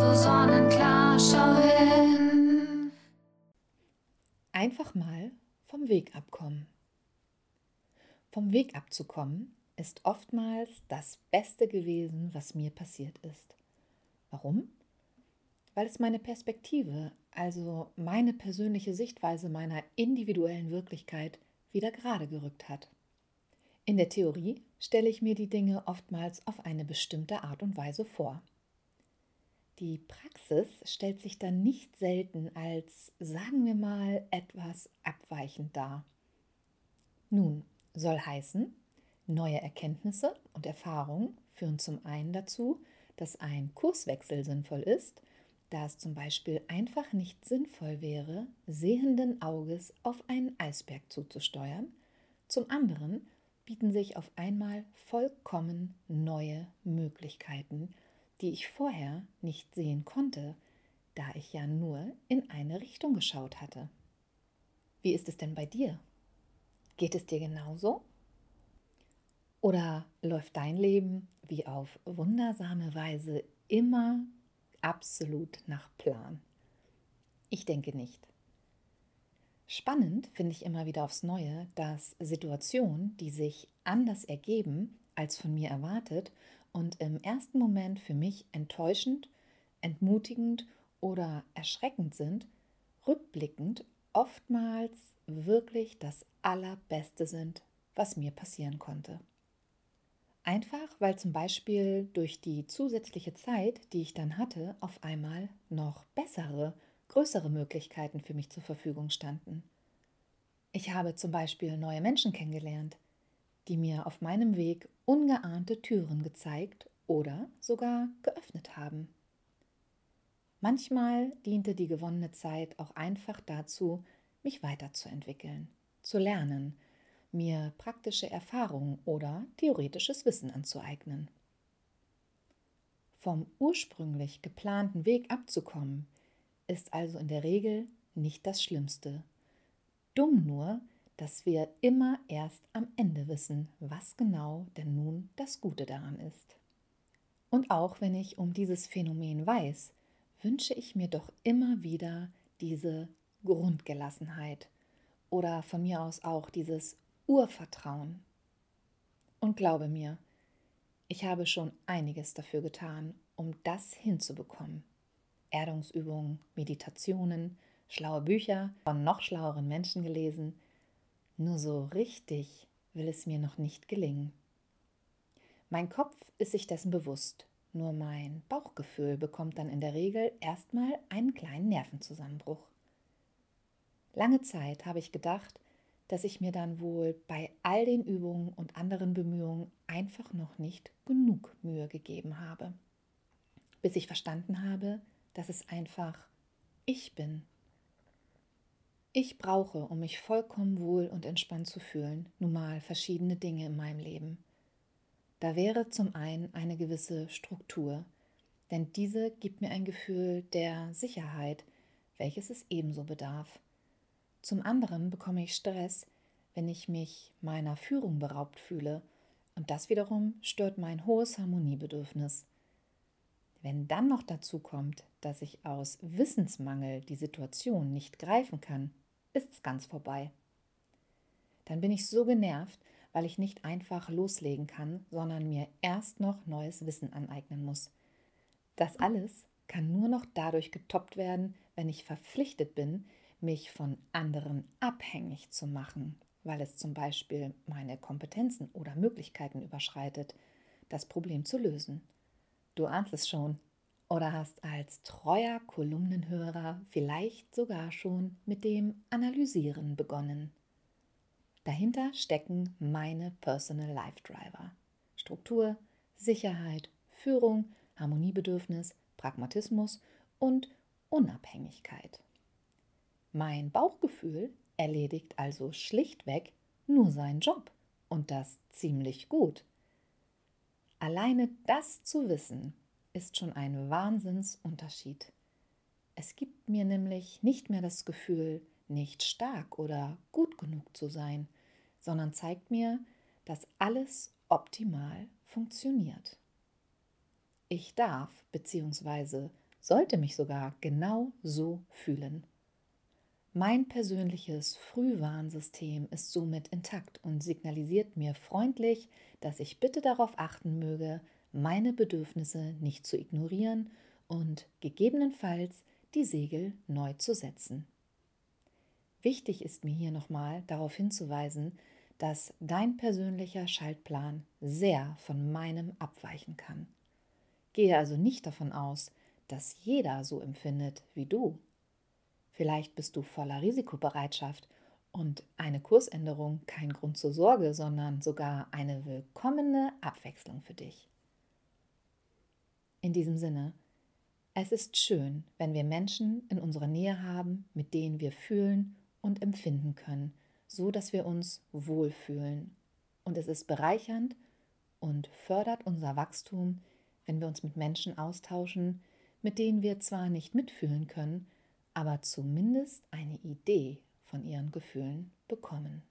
so sonnenklar, schau hin. Einfach mal vom Weg abkommen. Vom Weg abzukommen ist oftmals das Beste gewesen, was mir passiert ist. Warum? Weil es meine Perspektive, also meine persönliche Sichtweise meiner individuellen Wirklichkeit wieder gerade gerückt hat. In der Theorie stelle ich mir die Dinge oftmals auf eine bestimmte Art und Weise vor. Die Praxis stellt sich dann nicht selten als, sagen wir mal, etwas abweichend dar. Nun, soll heißen, neue Erkenntnisse und Erfahrungen führen zum einen dazu, dass ein Kurswechsel sinnvoll ist, da es zum Beispiel einfach nicht sinnvoll wäre, sehenden Auges auf einen Eisberg zuzusteuern. Zum anderen bieten sich auf einmal vollkommen neue Möglichkeiten, die ich vorher nicht sehen konnte, da ich ja nur in eine Richtung geschaut hatte. Wie ist es denn bei dir? Geht es dir genauso? Oder läuft dein Leben wie auf wundersame Weise immer absolut nach Plan? Ich denke nicht. Spannend finde ich immer wieder aufs Neue, dass Situationen, die sich anders ergeben als von mir erwartet und im ersten Moment für mich enttäuschend, entmutigend oder erschreckend sind, rückblickend oftmals wirklich das Allerbeste sind, was mir passieren konnte. Einfach weil zum Beispiel durch die zusätzliche Zeit, die ich dann hatte, auf einmal noch bessere, größere Möglichkeiten für mich zur Verfügung standen. Ich habe zum Beispiel neue Menschen kennengelernt, die mir auf meinem Weg ungeahnte Türen gezeigt oder sogar geöffnet haben. Manchmal diente die gewonnene Zeit auch einfach dazu, mich weiterzuentwickeln, zu lernen, mir praktische Erfahrung oder theoretisches Wissen anzueignen. Vom ursprünglich geplanten Weg abzukommen, ist also in der Regel nicht das Schlimmste. Dumm nur, dass wir immer erst am Ende wissen, was genau denn nun das Gute daran ist. Und auch wenn ich um dieses Phänomen weiß, wünsche ich mir doch immer wieder diese Grundgelassenheit oder von mir aus auch dieses Urvertrauen. Und glaube mir, ich habe schon einiges dafür getan, um das hinzubekommen. Erdungsübungen, Meditationen, schlaue Bücher von noch schlaueren Menschen gelesen. Nur so richtig will es mir noch nicht gelingen. Mein Kopf ist sich dessen bewusst, nur mein Bauchgefühl bekommt dann in der Regel erstmal einen kleinen Nervenzusammenbruch. Lange Zeit habe ich gedacht, dass ich mir dann wohl bei all den Übungen und anderen Bemühungen einfach noch nicht genug Mühe gegeben habe. Bis ich verstanden habe, dass es einfach ich bin. Ich brauche, um mich vollkommen wohl und entspannt zu fühlen, nun mal verschiedene Dinge in meinem Leben. Da wäre zum einen eine gewisse Struktur, denn diese gibt mir ein Gefühl der Sicherheit, welches es ebenso bedarf. Zum anderen bekomme ich Stress, wenn ich mich meiner Führung beraubt fühle, und das wiederum stört mein hohes Harmoniebedürfnis. Wenn dann noch dazu kommt, dass ich aus Wissensmangel die Situation nicht greifen kann, ist es ganz vorbei. Dann bin ich so genervt, weil ich nicht einfach loslegen kann, sondern mir erst noch neues Wissen aneignen muss. Das alles kann nur noch dadurch getoppt werden, wenn ich verpflichtet bin, mich von anderen abhängig zu machen, weil es zum Beispiel meine Kompetenzen oder Möglichkeiten überschreitet, das Problem zu lösen. Du ahnst es schon oder hast als treuer Kolumnenhörer vielleicht sogar schon mit dem Analysieren begonnen. Dahinter stecken meine Personal Life Driver. Struktur, Sicherheit, Führung, Harmoniebedürfnis, Pragmatismus und Unabhängigkeit. Mein Bauchgefühl erledigt also schlichtweg nur seinen Job und das ziemlich gut. Alleine das zu wissen, ist schon ein Wahnsinnsunterschied. Es gibt mir nämlich nicht mehr das Gefühl, nicht stark oder gut genug zu sein, sondern zeigt mir, dass alles optimal funktioniert. Ich darf bzw. sollte mich sogar genau so fühlen. Mein persönliches Frühwarnsystem ist somit intakt und signalisiert mir freundlich, dass ich bitte darauf achten möge, meine Bedürfnisse nicht zu ignorieren und gegebenenfalls die Segel neu zu setzen. Wichtig ist mir hier nochmal darauf hinzuweisen, dass dein persönlicher Schaltplan sehr von meinem abweichen kann. Gehe also nicht davon aus, dass jeder so empfindet wie du. Vielleicht bist du voller Risikobereitschaft und eine Kursänderung kein Grund zur Sorge, sondern sogar eine willkommene Abwechslung für dich. In diesem Sinne, es ist schön, wenn wir Menschen in unserer Nähe haben, mit denen wir fühlen und empfinden können, so dass wir uns wohlfühlen. Und es ist bereichernd und fördert unser Wachstum, wenn wir uns mit Menschen austauschen, mit denen wir zwar nicht mitfühlen können, aber zumindest eine Idee von ihren Gefühlen bekommen.